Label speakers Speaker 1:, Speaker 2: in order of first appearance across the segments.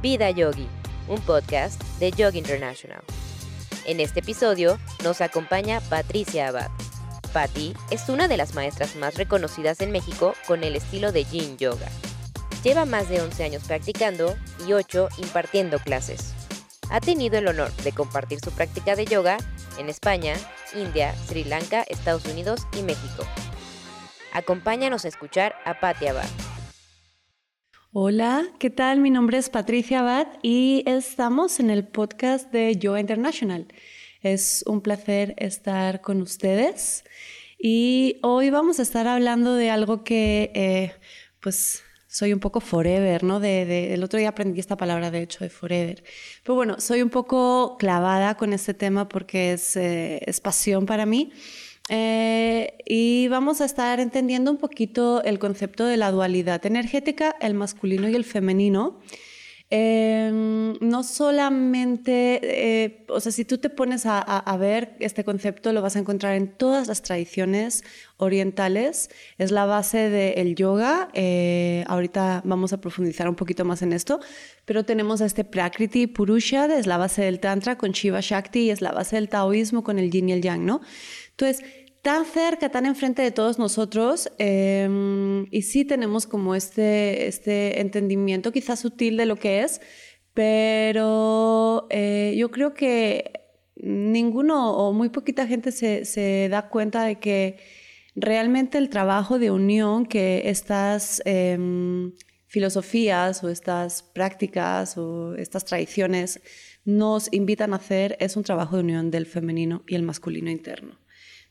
Speaker 1: Vida Yogi, un podcast de Yogi International. En este episodio nos acompaña Patricia Abad. Patti es una de las maestras más reconocidas en México con el estilo de Yin Yoga. Lleva más de 11 años practicando y 8 impartiendo clases. Ha tenido el honor de compartir su práctica de yoga en España, India, Sri Lanka, Estados Unidos y México. Acompáñanos a escuchar a Patti Abad.
Speaker 2: Hola, ¿qué tal? Mi nombre es Patricia Abad y estamos en el podcast de Yoga International. Es un placer estar con ustedes y hoy vamos a estar hablando de algo que, eh, pues, soy un poco forever, ¿no? De, el otro día aprendí esta palabra, de hecho, de forever. Pero bueno, soy un poco clavada con este tema porque es, eh, es pasión para mí. Eh, y vamos a estar entendiendo un poquito el concepto de la dualidad energética, el masculino y el femenino. Em, no solamente, eh, o sea, si tú te pones a, ver este concepto, lo vas a encontrar en todas las tradiciones orientales, es la base del yoga, eh, ahorita vamos a profundizar un poquito más en esto, pero tenemos a este Prakriti Purusha, es la base del Tantra con Shiva Shakti, y es la base del taoísmo con el yin y el yang, ¿no? Entonces, tan cerca, tan enfrente de todos nosotros, em, y sí tenemos como este, este entendimiento quizás sutil de lo que es, pero eh, yo creo que ninguno o muy poquita gente se, da cuenta de que realmente el trabajo de unión que estas em, filosofías o estas prácticas o estas tradiciones nos invitan a hacer es un trabajo de unión del femenino y el masculino interno.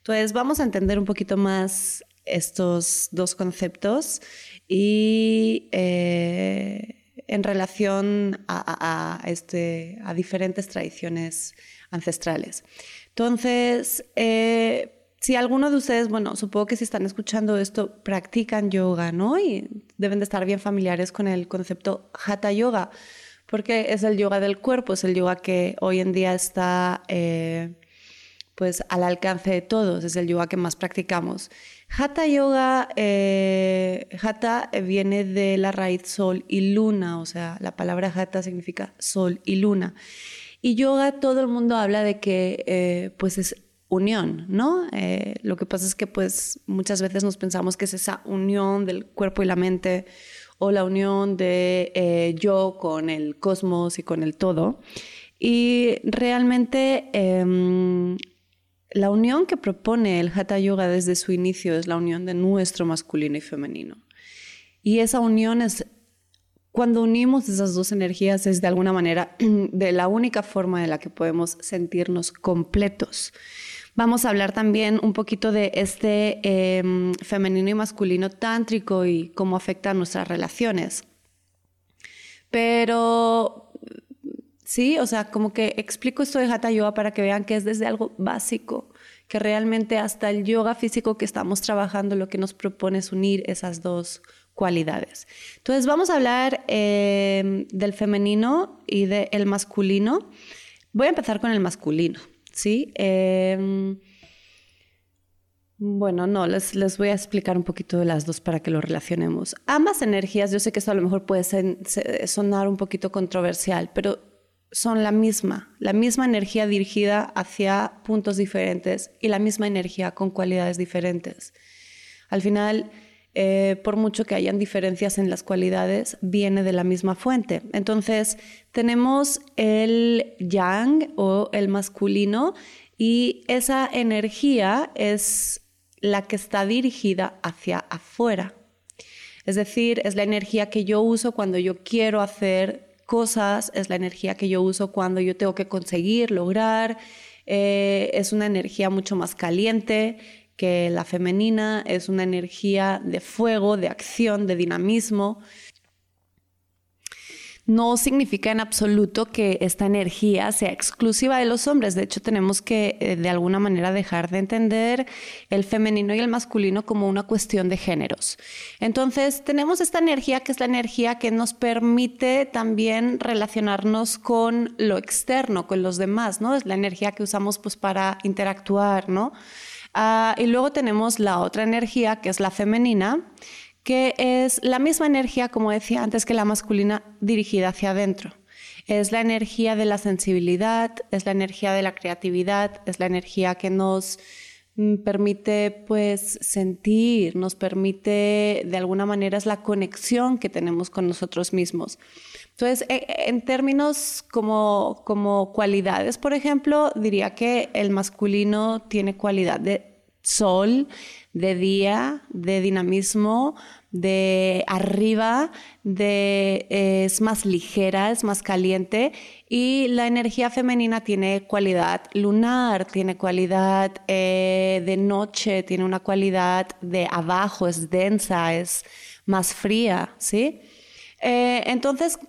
Speaker 2: Entonces vamos a entender un poquito más estos dos conceptos y eh, en relación a, este, a, diferentes tradiciones ancestrales. Entonces, eh, si alguno de ustedes, bueno, supongo que si están escuchando esto, practican yoga, ¿no? Y deben de estar bien familiares con el concepto Hatha Yoga, porque es el yoga del cuerpo, es el yoga que hoy en día está... Eh, pues al alcance de todos, es el yoga que más practicamos. Hatha Yoga, eh, viene de la raíz sol y luna, o sea, la palabra Hatha significa sol y luna. Y yoga, todo el mundo habla de que eh, pues es unión, ¿no? Eh, lo que pasa es que pues muchas veces nos pensamos que es esa unión del cuerpo y la mente o la unión de yo con el cosmos y con el todo. Y realmente em, la unión que propone el Hatha Yoga desde su inicio es la unión de nuestro masculino y femenino. Y esa unión es, cuando unimos esas dos energías, es de alguna manera de la única forma en la que podemos sentirnos completos. Vamos a hablar también un poquito de este em, femenino y masculino tántrico y cómo afecta a nuestras relaciones. Pero Sí, o sea, como que explico esto de Hatha Yoga para que vean que es desde algo básico, que realmente hasta el yoga físico que estamos trabajando lo que nos propone es unir esas dos cualidades. Entonces vamos a hablar em, del femenino y del masculino. Voy a empezar con el masculino, ¿sí? Em, bueno, no, les, les, voy a explicar un poquito de las dos para que lo relacionemos. Ambas energías, yo sé que esto a lo mejor puede sonar un poquito controversial, pero son la misma, la misma energía dirigida hacia puntos diferentes y la misma energía con cualidades diferentes. Al final, eh, por mucho que hayan diferencias en las cualidades, viene de la misma fuente. Entonces, tenemos el yang o el masculino y esa energía es la que está dirigida hacia afuera. Es decir, es la energía que yo uso cuando yo quiero hacer cosas, es la energía que yo uso cuando yo tengo que conseguir, lograr. Eh, es una energía mucho más caliente que la femenina, es una energía de fuego, de acción, de dinamismo no significa en absoluto que esta energía sea exclusiva de los hombres. De hecho, tenemos que eh, de alguna manera dejar de entender el femenino y el masculino como una cuestión de géneros. Entonces, tenemos esta energía que es la energía que nos permite también relacionarnos con lo externo, con los demás, ¿no? Es la energía que usamos pues para interactuar, ¿no? Ah, y luego tenemos la otra energía que es la femenina que es la misma energía, como decía antes, que la masculina dirigida hacia adentro. Es la energía de la sensibilidad, es la energía de la creatividad, es la energía que nos mm, permite pues sentir, nos permite de alguna manera es la conexión que tenemos con nosotros mismos. Entonces, e, e, en términos como, como cualidades, por ejemplo, diría que el masculino tiene cualidad de sol, de día, de dinamismo, de arriba, de es más ligera, es más caliente y la energía femenina tiene cualidad lunar, tiene cualidad eh, de noche, tiene una cualidad de abajo, es densa, es más fría, ¿sí? Eh, entonces,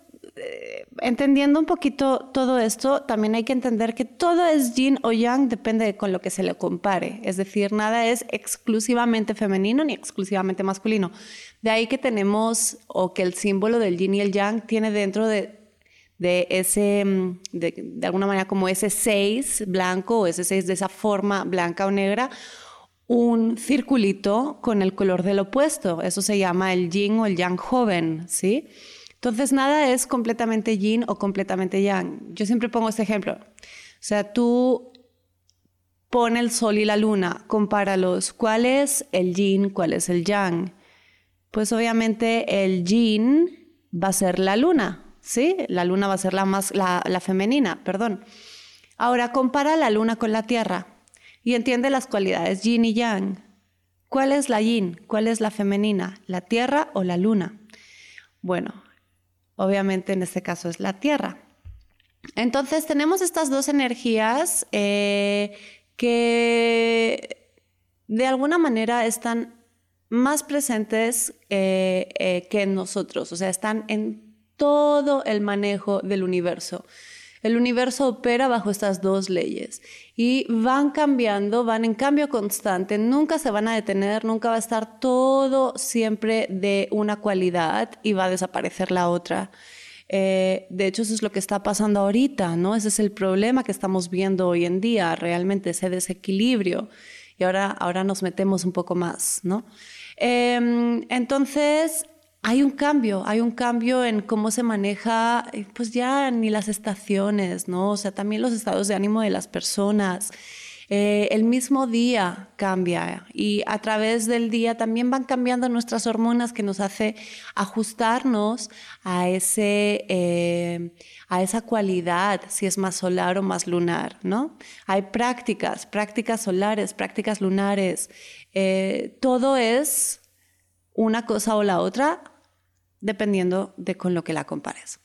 Speaker 2: eh, entendiendo un poquito todo esto, también hay que entender que todo es yin o yang, depende de con lo que se le compare. Es decir, nada es exclusivamente femenino ni exclusivamente masculino. De ahí que tenemos, o que el símbolo del yin y el yang tiene dentro de, de ese, mm, de, de alguna manera como ese 6 blanco o ese 6 de esa forma blanca o negra, un circulito con el color del opuesto. Eso se llama el yin o el yang joven, ¿sí? Entonces, nada es completamente yin o completamente yang. Yo siempre pongo este ejemplo. O sea, tú pon el sol y la luna, compáralos. ¿Cuál es el yin? ¿Cuál es el yang? Pues obviamente el yin va a ser la luna, ¿sí? La luna va a ser la más, la, la femenina, perdón. Ahora compara la luna con la tierra y entiende las cualidades yin y yang. ¿Cuál es la yin? ¿Cuál es la femenina? ¿La tierra o la luna? Bueno, obviamente en este caso es la Tierra. Entonces tenemos estas dos energías eh, que de alguna manera están más presentes eh, eh, que en nosotros, o sea, están en todo el manejo del universo. El universo opera bajo estas dos leyes y van cambiando, van en cambio constante, nunca se van a detener, nunca va a estar todo siempre de una cualidad y va a desaparecer la otra. Eh, de hecho, eso es lo que está pasando ahorita, ¿no? Ese es el problema que estamos viendo hoy en día, realmente ese desequilibrio. Y ahora, ahora nos metemos un poco más, ¿no? Em, entonces, hay un cambio, hay un cambio en cómo se maneja, eh, pues ya ni las estaciones, ¿no? O sea, también los estados de ánimo de las personas. Eh, el mismo día cambia y a través del día también van cambiando nuestras hormonas que nos hace ajustarnos a, ese, eh, a esa cualidad, si es más solar o más lunar, ¿no? Hay prácticas, prácticas solares, prácticas lunares. todo es una cosa o la otra dependiendo de con lo que la compares.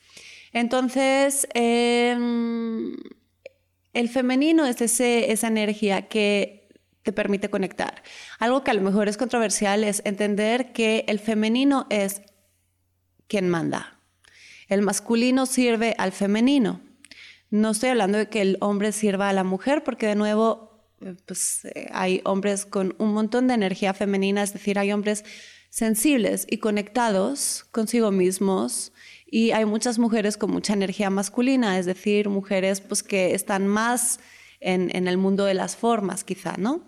Speaker 2: Entonces, em, el femenino es ese, esa energía que te permite conectar. Algo que a lo mejor es controversial es entender que el femenino es quien manda. El masculino sirve al femenino. No estoy hablando de que el hombre sirva a la mujer, porque de nuevo, eh, pues eh, hay hombres con un montón de energía femenina, es decir, hay hombres sensibles y conectados consigo mismos. Y hay muchas mujeres con mucha energía masculina, es decir, mujeres pues, que están más en, el mundo de las formas, quizá, ¿no?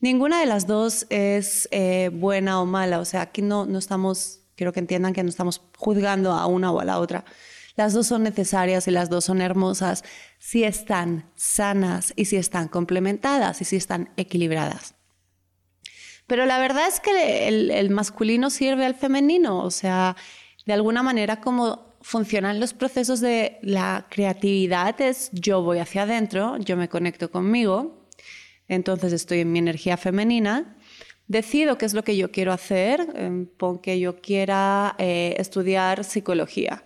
Speaker 2: Ninguna de las dos es eh, buena o mala, o sea, aquí no, no estamos, quiero que entiendan que no estamos juzgando a una o a la otra. Las dos son necesarias y las dos son hermosas si están sanas y si están complementadas y si están equilibradas. Pero la verdad es que el, masculino sirve al femenino, o sea, de alguna manera como funcionan los procesos de la creatividad es yo voy hacia adentro, yo me conecto conmigo, entonces estoy en mi energía femenina, decido qué es lo que yo quiero hacer, em, pon que yo quiera eh, estudiar psicología.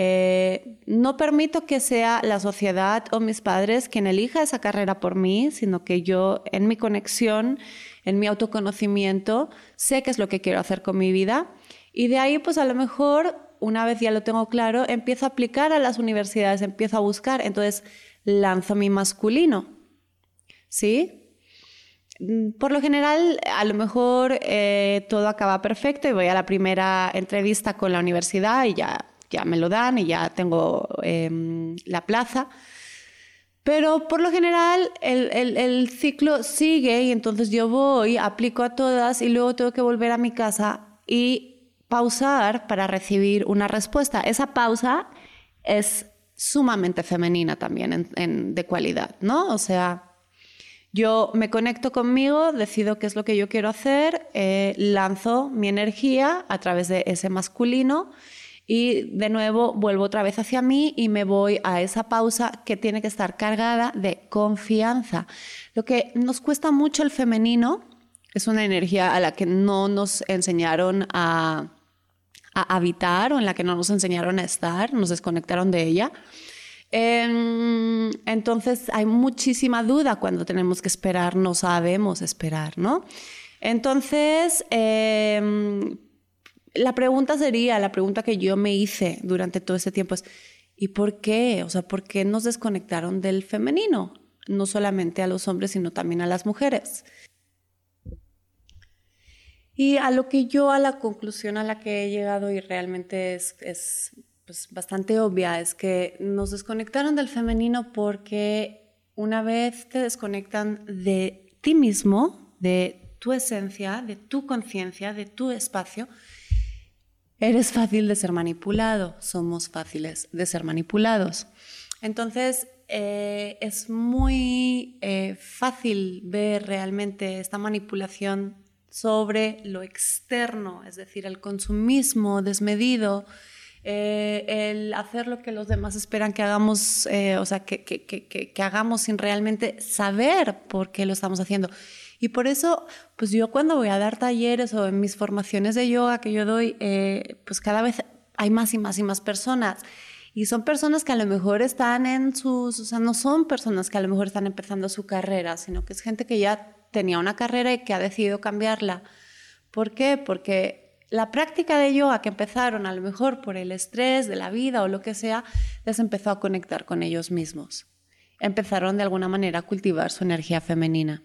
Speaker 2: Eh, no permito que sea la sociedad o mis padres quien elija esa carrera por mí, sino que yo en mi conexión en mi autoconocimiento, sé qué es lo que quiero hacer con mi vida y de ahí pues a lo mejor una vez ya lo tengo claro, empiezo a aplicar a las universidades, empiezo a buscar, entonces lanzo mi masculino. ¿Sí? Por lo general, a lo mejor eh, todo acaba perfecto y voy a la primera entrevista con la universidad y ya, ya me lo dan y ya tengo em, la plaza. Pero por lo general el, ciclo sigue y entonces yo voy, aplico a todas y luego tengo que volver a mi casa y pausar para recibir una respuesta. Esa pausa es sumamente femenina también de cualidad, ¿no? O sea, yo me conecto conmigo, decido qué es lo que yo quiero hacer, eh, lanzo mi energía a través de ese masculino y de nuevo vuelvo otra vez hacia mí y me voy a esa pausa que tiene que estar cargada de confianza. Lo que nos cuesta mucho el femenino es una energía a la que no nos enseñaron a, a habitar o en la que no nos enseñaron a estar, nos desconectaron de ella. Em, entonces hay muchísima duda cuando tenemos que esperar, no sabemos esperar, ¿no? Entonces, em, la pregunta sería, la pregunta que yo me hice durante todo ese tiempo es, ¿y por qué? O sea, ¿por qué nos desconectaron del femenino? No solamente a los hombres, sino también a las mujeres. Y a lo que yo, a la conclusión a la que he llegado y realmente es, es pues, bastante obvia es que nos desconectaron del femenino porque una vez te desconectan de ti mismo, de tu esencia, de tu conciencia, de tu espacio, eres fácil de ser manipulado, somos fáciles de ser manipulados. Entonces, eh, es muy eh, fácil ver realmente esta manipulación sobre lo externo, es decir, el consumismo desmedido, eh, el hacer lo que los demás esperan que hagamos, o sea, que, hagamos sin realmente saber por qué lo estamos haciendo. Y por eso, pues yo cuando voy a dar talleres o en mis formaciones de yoga que yo doy, eh, pues cada vez hay más y más y más personas. Y son personas que a lo mejor están en sus, o sea, no son personas que a lo mejor están empezando su carrera, sino que es gente que ya tenía una carrera y que ha decidido cambiarla. ¿Por qué? Porque la práctica de yoga que empezaron a lo mejor por el estrés de la vida o lo que sea, les empezó a conectar con ellos mismos. Empezaron de alguna manera a cultivar su energía femenina.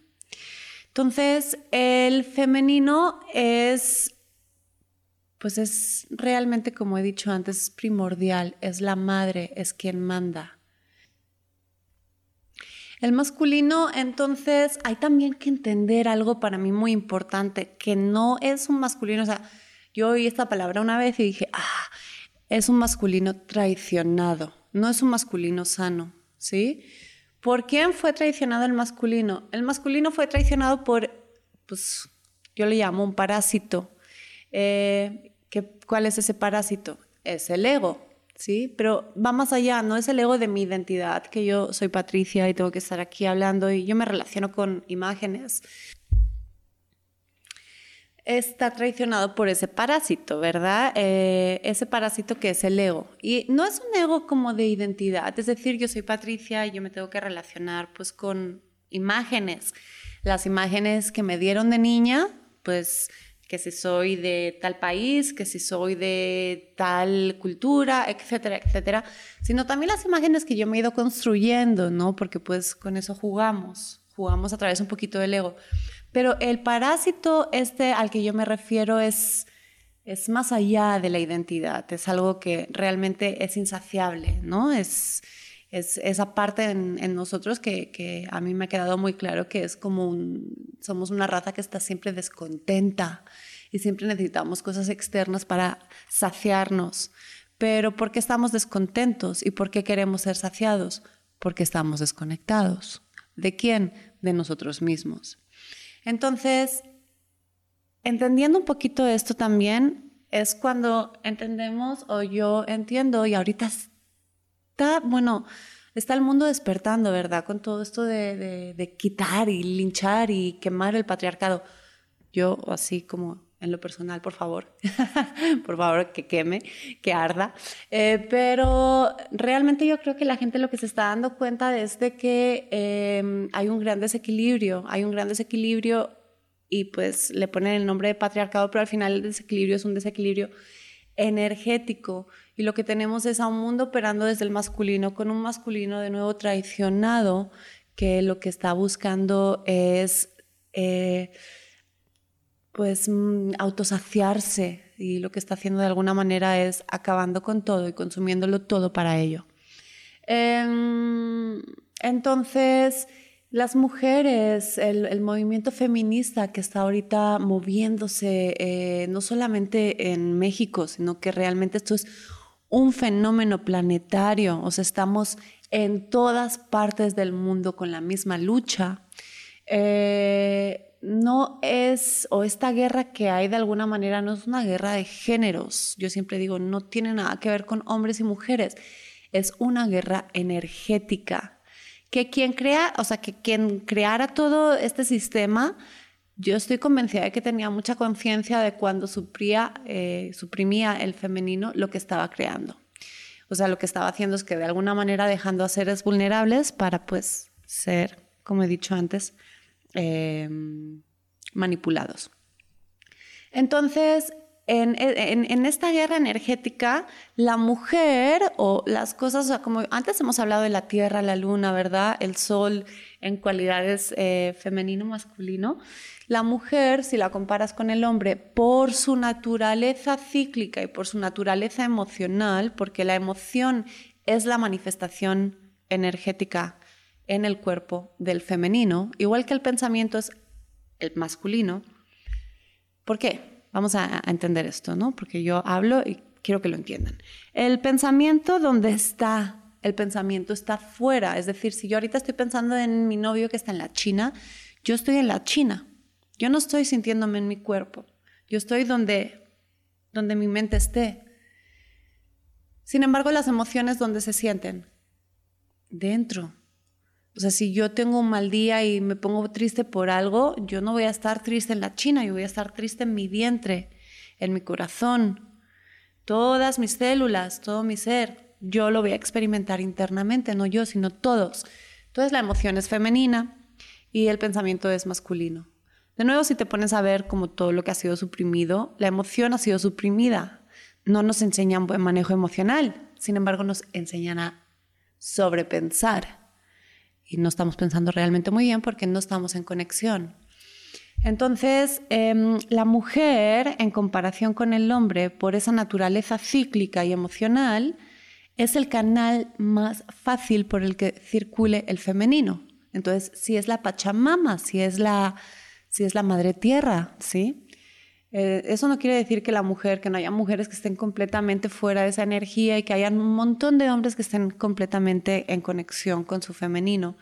Speaker 2: Entonces, el femenino es, pues es realmente, como he dicho antes, primordial, es la madre, es quien manda. El masculino, entonces, hay también que entender algo para mí muy importante, que no es un masculino, o sea, yo oí esta palabra una vez y dije, ah, es un masculino traicionado, no es un masculino sano, ¿sí? ¿Por quién fue traicionado el masculino? El masculino fue traicionado por, pues, yo le llamo un parásito. Eh, ¿Cuál es ese parásito? Es el ego, ¿sí? Pero va más allá, no es el ego de mi identidad, que yo soy Patricia y tengo que estar aquí hablando y yo me relaciono con imágenes está traicionado por ese parásito, ¿verdad? Eh, ese parásito que es el ego. Y no es un ego como de identidad, es decir, yo soy Patricia y yo me tengo que relacionar pues con imágenes. Las imágenes que me dieron de niña, pues que si soy de tal país, que si soy de tal cultura, etcétera, etcétera, sino también las imágenes que yo me he ido construyendo, ¿no? Porque pues con eso jugamos, jugamos a través un poquito del ego. Pero el parásito este al que yo me refiero es, más allá de la identidad, es algo que realmente es insaciable, ¿no? Es, es esa parte en, nosotros que, a mí me ha quedado muy claro que es como somos una raza que está siempre descontenta y siempre necesitamos cosas externas para saciarnos. Pero ¿por qué estamos descontentos y por qué queremos ser saciados? Porque estamos desconectados. ¿De quién? De nosotros mismos. Entonces, entendiendo un poquito esto también, es cuando entendemos o yo entiendo y ahorita está, bueno, está el mundo despertando, ¿verdad? Con todo esto de, de, quitar y linchar y quemar el patriarcado. Yo así como en lo personal, por favor, por favor, que queme, que arda. Eh, pero realmente yo creo que la gente lo que se está dando cuenta es de que em, hay un gran desequilibrio, hay un gran desequilibrio y pues le ponen el nombre de patriarcado, pero al final el desequilibrio es un desequilibrio energético y lo que tenemos es a un mundo operando desde el masculino con un masculino de nuevo traicionado que lo que está buscando es... Eh, pues mm, autosaciarse y lo que está haciendo de alguna manera es acabando con todo y consumiéndolo todo para ello. Em, entonces, las mujeres, el, movimiento feminista que está ahorita moviéndose, eh, no solamente en México, sino que realmente esto es un fenómeno planetario, o sea, estamos en todas partes del mundo con la misma lucha. Eh, no es, o esta guerra que hay de alguna manera no es una guerra de géneros. Yo siempre digo, no tiene nada que ver con hombres y mujeres. Es una guerra energética. Que quien crea, o sea, que quien creara todo este sistema, yo estoy convencida de que tenía mucha conciencia de cuando supría, eh, suprimía el femenino lo que estaba creando. O sea, lo que estaba haciendo es que de alguna manera dejando a seres vulnerables para pues ser, como he dicho antes, em, manipulados. Entonces, en, esta guerra energética, la mujer o las cosas, o como antes hemos hablado de la tierra, la luna, ¿verdad? El sol en cualidades eh, femenino-masculino. La mujer, si la comparas con el hombre, por su naturaleza cíclica y por su naturaleza emocional, porque la emoción es la manifestación energética en el cuerpo del femenino, igual que el pensamiento es el masculino. ¿Por qué? Vamos a, entender esto, ¿no? Porque yo hablo y quiero que lo entiendan. El pensamiento, ¿dónde está? El pensamiento está fuera. Es decir, si yo ahorita estoy pensando en mi novio que está en la China, yo estoy en la China. Yo no estoy sintiéndome en mi cuerpo. Yo estoy donde, donde mi mente esté. Sin embargo, las emociones, ¿dónde se sienten? Dentro. O sea, si yo tengo un mal día y me pongo triste por algo, yo no voy a estar triste en la China, yo voy a estar triste en mi vientre, en mi corazón. Todas mis células, todo mi ser, yo lo voy a experimentar internamente, no yo, sino todos. Entonces la emoción es femenina y el pensamiento es masculino. De nuevo, si te pones a ver como todo lo que ha sido suprimido, la emoción ha sido suprimida. No nos enseñan buen manejo emocional, sin embargo nos enseñan a sobrepensar. Y no estamos pensando realmente muy bien porque no estamos en conexión. Entonces, em, la mujer, en comparación con el hombre, por esa naturaleza cíclica y emocional, es el canal más fácil por el que circule el femenino. Entonces, si es la Pachamama, si es la si es la madre tierra, ¿sí? Eh, eso no quiere decir que la mujer, que no haya mujeres que estén completamente fuera de esa energía y que haya un montón de hombres que estén completamente en conexión con su femenino.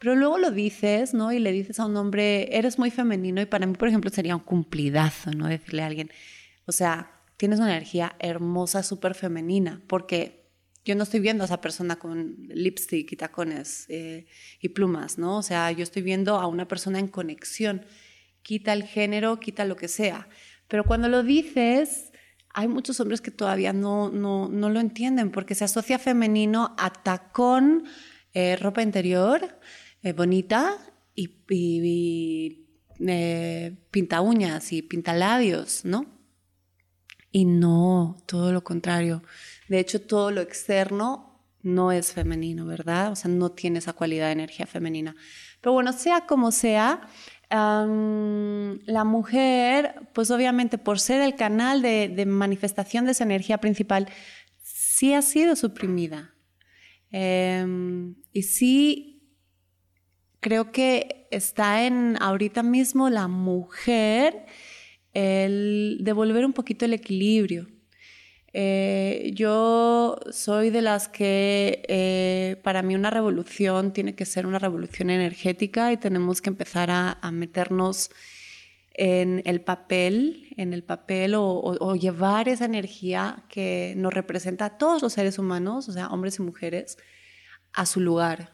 Speaker 2: Pero luego lo dices, ¿no? Y le dices a un hombre, eres muy femenino y para mí, por ejemplo, sería un cumplidazo, ¿no? Decirle a alguien, o sea, tienes una energía hermosa, súper femenina, porque yo no estoy viendo a esa persona con lipstick y tacones eh, y plumas, ¿no? O sea, yo estoy viendo a una persona en conexión quita el género, quita lo que sea. Pero cuando lo dices, hay muchos hombres que todavía no, no, no lo entienden porque se asocia femenino a tacón, eh, ropa interior eh, bonita y, eh, pinta uñas y pinta labios, ¿no? Y no, todo lo contrario. De hecho, todo lo externo no es femenino, ¿verdad? O sea, no tiene esa cualidad de energía femenina. Pero bueno, sea como sea, la mujer, pues obviamente por ser el canal de, manifestación de esa energía principal, sí ha sido suprimida. Em, y sí creo que está en ahorita mismo la mujer el devolver un poquito el equilibrio. Eh, yo soy de las que eh, para mí una revolución tiene que ser una revolución energética y tenemos que empezar a, meternos en el papel, en el papel o, llevar esa energía que nos representa a todos los seres humanos, o sea, hombres y mujeres, a su lugar.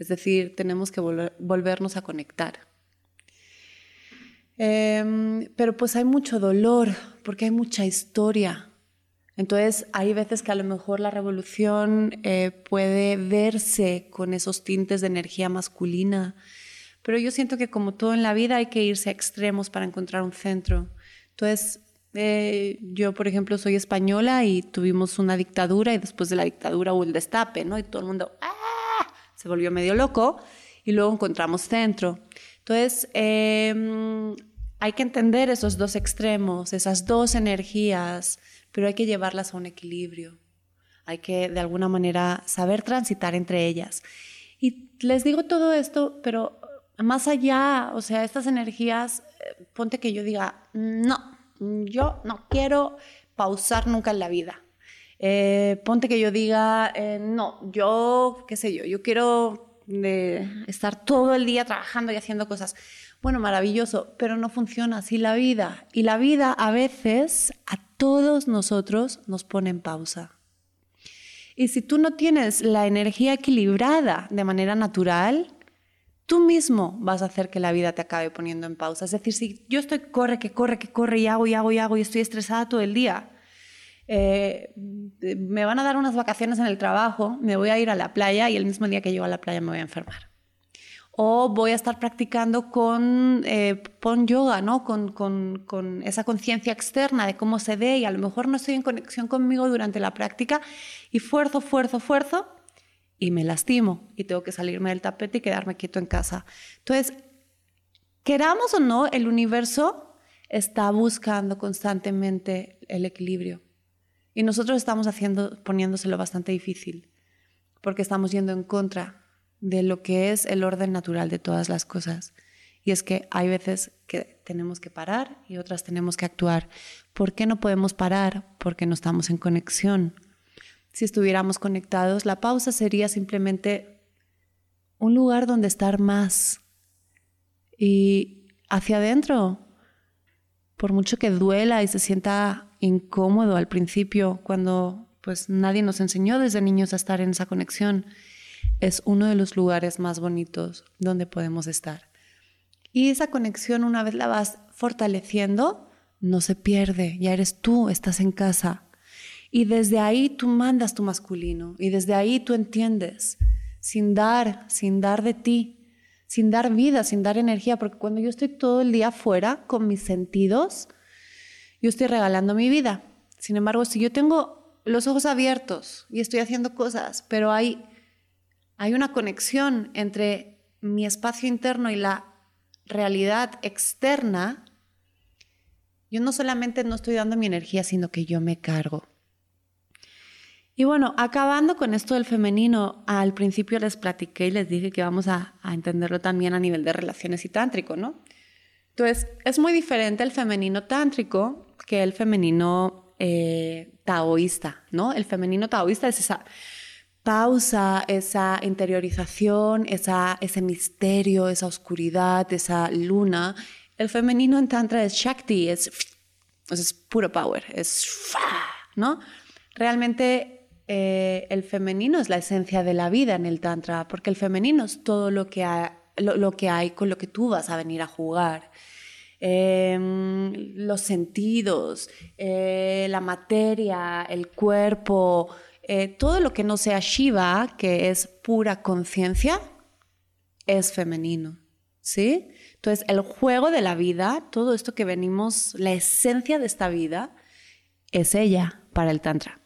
Speaker 2: Es decir, tenemos que volvernos a conectar. Em, pero pues hay mucho dolor, porque hay mucha historia, entonces, hay veces que a lo mejor la revolución eh, puede verse con esos tintes de energía masculina, pero yo siento que como todo en la vida hay que irse a extremos para encontrar un centro. Entonces, eh, yo, por ejemplo, soy española y tuvimos una dictadura y después de la dictadura hubo el destape, ¿no? Y todo el mundo ¡ah! se volvió medio loco y luego encontramos centro. Entonces, em, hay que entender esos dos extremos, esas dos energías pero hay que llevarlas a un equilibrio. Hay que de alguna manera saber transitar entre ellas. Y les digo todo esto, pero más allá, o sea, estas energías, eh, ponte que yo diga, no, yo no quiero pausar nunca en la vida. Eh, ponte que yo diga, eh, no, yo, qué sé yo, yo quiero estar todo el día trabajando y haciendo cosas. Bueno, maravilloso, pero no funciona así la vida. Y la vida a veces a todos nosotros nos pone en pausa. Y si tú no tienes la energía equilibrada de manera natural, tú mismo vas a hacer que la vida te acabe poniendo en pausa. Es decir, si yo estoy corre, que corre, que corre y hago y hago y hago y estoy estresada todo el día, eh, me van a dar unas vacaciones en el trabajo, me voy a ir a la playa y el mismo día que llego a la playa me voy a enfermar o voy a estar practicando con, eh, yoga, ¿no? Con, con, con esa conciencia externa de cómo se ve y a lo mejor no estoy en conexión conmigo durante la práctica y fuerzo, fuerzo, fuerzo y me lastimo y tengo que salirme del tapete y quedarme quieto en casa. Entonces, queramos o no, el universo está buscando constantemente el equilibrio y nosotros estamos haciendo, poniéndoselo bastante difícil porque estamos yendo en contra de lo que es el orden natural de todas las cosas. Y es que hay veces que tenemos que parar y otras tenemos que actuar. ¿Por qué no podemos parar? Porque no estamos en conexión. Si estuviéramos conectados, la pausa sería simplemente un lugar donde estar más. Y hacia adentro, por mucho que duela y se sienta incómodo al principio, cuando pues nadie nos enseñó desde niños a estar en esa conexión, es uno de los lugares más bonitos donde podemos estar. Y esa conexión, una vez la vas fortaleciendo, no se pierde, ya eres tú, estás en casa. Y desde ahí tú mandas tu masculino y desde ahí tú entiendes, sin dar, sin dar de ti, sin dar vida, sin dar energía, porque cuando yo estoy todo el día fuera con mis sentidos, yo estoy regalando mi vida. Sin embargo, si yo tengo los ojos abiertos y estoy haciendo cosas, pero hay hay una conexión entre mi espacio interno y la realidad externa, yo no solamente no estoy dando mi energía, sino que yo me cargo. Y bueno, acabando con esto del femenino, al principio les platiqué y les dije que vamos a, entenderlo también a nivel de relaciones y tántrico, ¿no? Entonces, es muy diferente el femenino tántrico que el femenino eh, taoísta, ¿no? El femenino taoísta es esa pausa, esa interiorización, esa, ese misterio, esa oscuridad, esa luna. El femenino en Tantra es Shakti, es, es puro power, es ¿no? Realmente eh, el femenino es la esencia de la vida en el Tantra, porque el femenino es todo lo que, hay, con lo que tú vas a venir a jugar. Em, los sentidos, eh, la materia, el cuerpo, eh, todo lo que no sea Shiva, que es pura conciencia, es femenino. ¿Sí? Entonces, el juego de la vida, todo esto que venimos, la esencia de esta vida, es ella para el Tantra.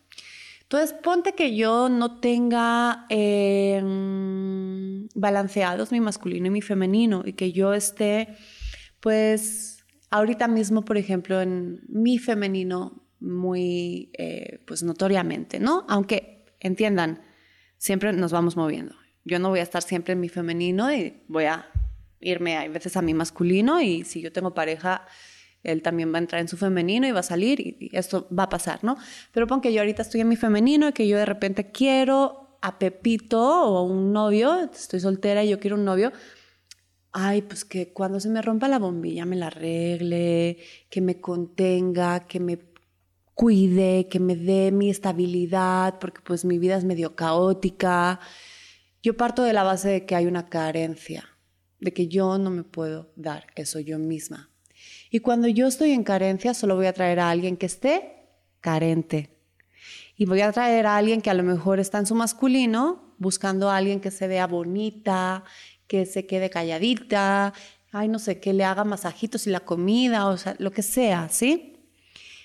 Speaker 2: Entonces, ponte que yo no tenga em, balanceados mi masculino y mi femenino y que yo esté, pues, ahorita mismo, por ejemplo, en mi femenino muy, eh, pues notoriamente, ¿no? Aunque entiendan, siempre nos vamos moviendo. Yo no voy a estar siempre en mi femenino y voy a irme a veces a mi masculino y si yo tengo pareja, él también va a entrar en su femenino y va a salir y, esto va a pasar, ¿no? Pero pon que yo ahorita estoy en mi femenino y que yo de repente quiero a Pepito o un novio, estoy soltera y yo quiero un novio, ay, pues que cuando se me rompa la bombilla me la arregle, que me contenga, que me cuide, que me dé mi estabilidad, porque pues mi vida es medio caótica. Yo parto de la base de que hay una carencia, de que yo no me puedo dar eso yo misma. Y cuando yo estoy en carencia, solo voy a traer a alguien que esté carente. Y voy a traer a alguien que a lo mejor está en su masculino, buscando a alguien que se vea bonita, que se quede calladita, ay, no sé, que le haga masajitos y la comida, o sea, lo que sea, ¿sí?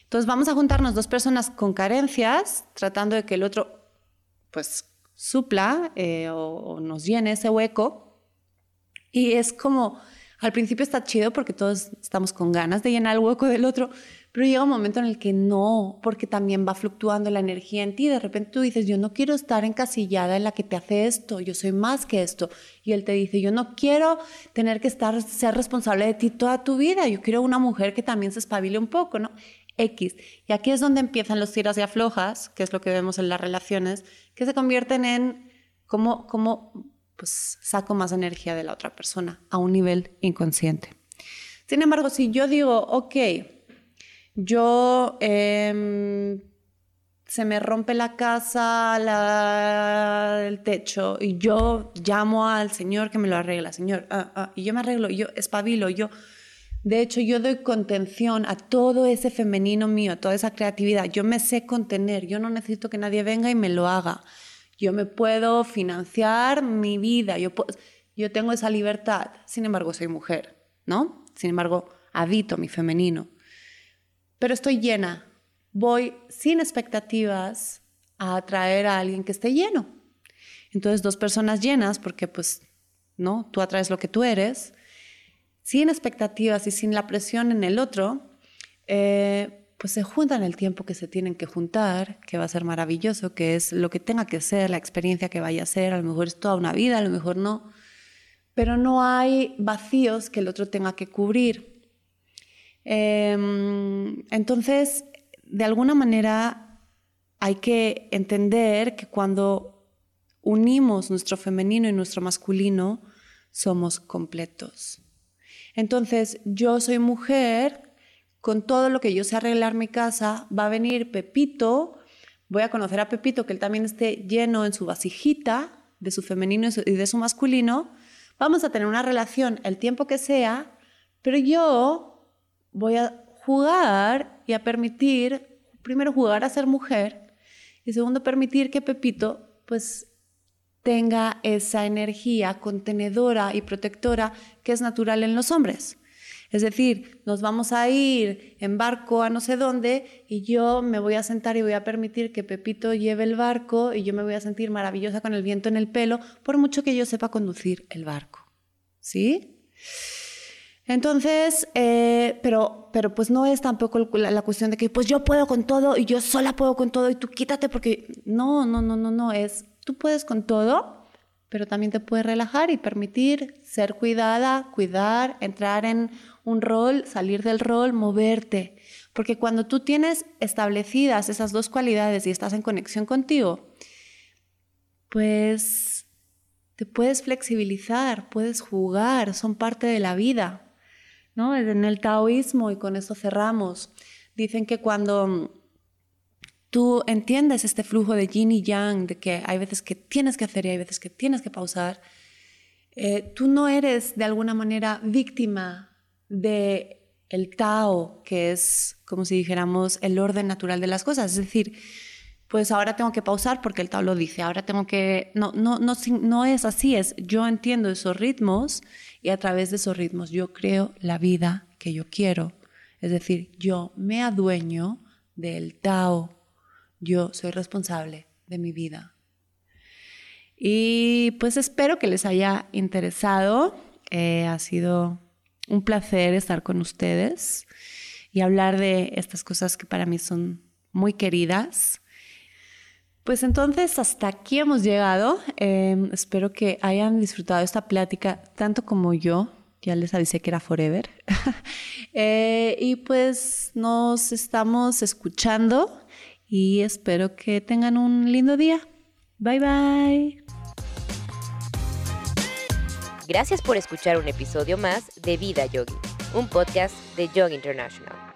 Speaker 2: Entonces vamos a juntarnos dos personas con carencias, tratando de que el otro, pues, supla eh, o, nos llene ese hueco. Y es como, al principio está chido porque todos estamos con ganas de llenar el hueco del otro, pero llega un momento en el que no, porque también va fluctuando la energía en ti. De repente tú dices, yo no quiero estar encasillada en la que te hace esto, yo soy más que esto. Y él te dice, yo no quiero tener que estar, ser responsable de ti toda tu vida, yo quiero una mujer que también se espabile un poco, ¿no? X. Y aquí es donde empiezan los tiras y aflojas, que es lo que vemos en las relaciones, que se convierten en cómo, cómo pues, saco más energía de la otra persona a un nivel inconsciente. Sin embargo, si yo digo, ok, yo em, se me rompe la casa, el techo, y yo llamo al Señor que me lo arregla, Señor, ah, ah, y yo me arreglo, yo espabilo, yo... De hecho, yo doy contención a todo ese femenino mío, toda esa creatividad. Yo me sé contener, yo no necesito que nadie venga y me lo haga. Yo me puedo financiar mi vida, yo, yo tengo esa libertad. Sin embargo, soy mujer, ¿no? Sin embargo, habito mi femenino. Pero estoy llena. Voy sin expectativas a atraer a alguien que esté lleno. Entonces, dos personas llenas, porque pues, ¿no? Tú atraes lo que tú eres, sin expectativas y sin la presión en el otro, eh, pues se juntan el tiempo que se tienen que juntar, que va a ser maravilloso, que es lo que tenga que ser, la experiencia que vaya a ser, a lo mejor es toda una vida, a lo mejor no, pero no hay vacíos que el otro tenga que cubrir. Em, entonces, de alguna manera, hay que entender que cuando unimos nuestro femenino y nuestro masculino, somos completos. Entonces, yo soy mujer, con todo lo que yo sé arreglar mi casa, va a venir Pepito, voy a conocer a Pepito, que él también esté lleno en su vasijita de su femenino y de su masculino, Vamos a tener una relación el tiempo que sea, pero yo voy a jugar y a permitir, primero jugar a ser mujer y segundo permitir que Pepito pues tenga esa energía contenedora y protectora que es natural en los hombres. Es decir, nos vamos a ir en barco a no sé dónde y yo me voy a sentar y voy a permitir que Pepito lleve el barco y yo me voy a sentir maravillosa con el viento en el pelo, por mucho que yo sepa conducir el barco. ¿Sí? Entonces, eh, pero, pero pues no es tampoco la, la, cuestión de que pues yo puedo con todo y yo sola puedo con todo y tú quítate porque no, no, no, no, no, es tú puedes con todo, pero también te puedes relajar y permitir ser cuidada, cuidar, entrar en un rol, salir del rol, moverte. Porque cuando tú tienes establecidas esas dos cualidades y estás en conexión contigo, pues te puedes flexibilizar, puedes jugar, son parte de la vida. ¿no? En el taoísmo, y con eso cerramos, dicen que cuando tú entiendes este flujo de yin y yang, de que hay veces que tienes que hacer y hay veces que tienes que pausar, eh, tú no eres de alguna manera víctima de el Tao, que es como si dijéramos el orden natural de las cosas. Es decir, pues ahora tengo que pausar porque el Tao lo dice, ahora tengo que... No, no, no, no es así, es yo entiendo esos ritmos y a través de esos ritmos yo creo la vida que yo quiero. Es decir, yo me adueño del Tao yo soy responsable de mi vida. Y pues espero que les haya interesado. Eh, ha sido un placer estar con ustedes y hablar de estas cosas que para mí son muy queridas. Pues entonces hasta aquí hemos llegado. Em, espero que hayan disfrutado esta plática tanto como yo. Ya les avisé que era forever. Eh, y pues nos estamos escuchando y espero que tengan un lindo día. Bye bye.
Speaker 1: Gracias por escuchar un episodio más de Vida Yogi, un podcast de Yoga International.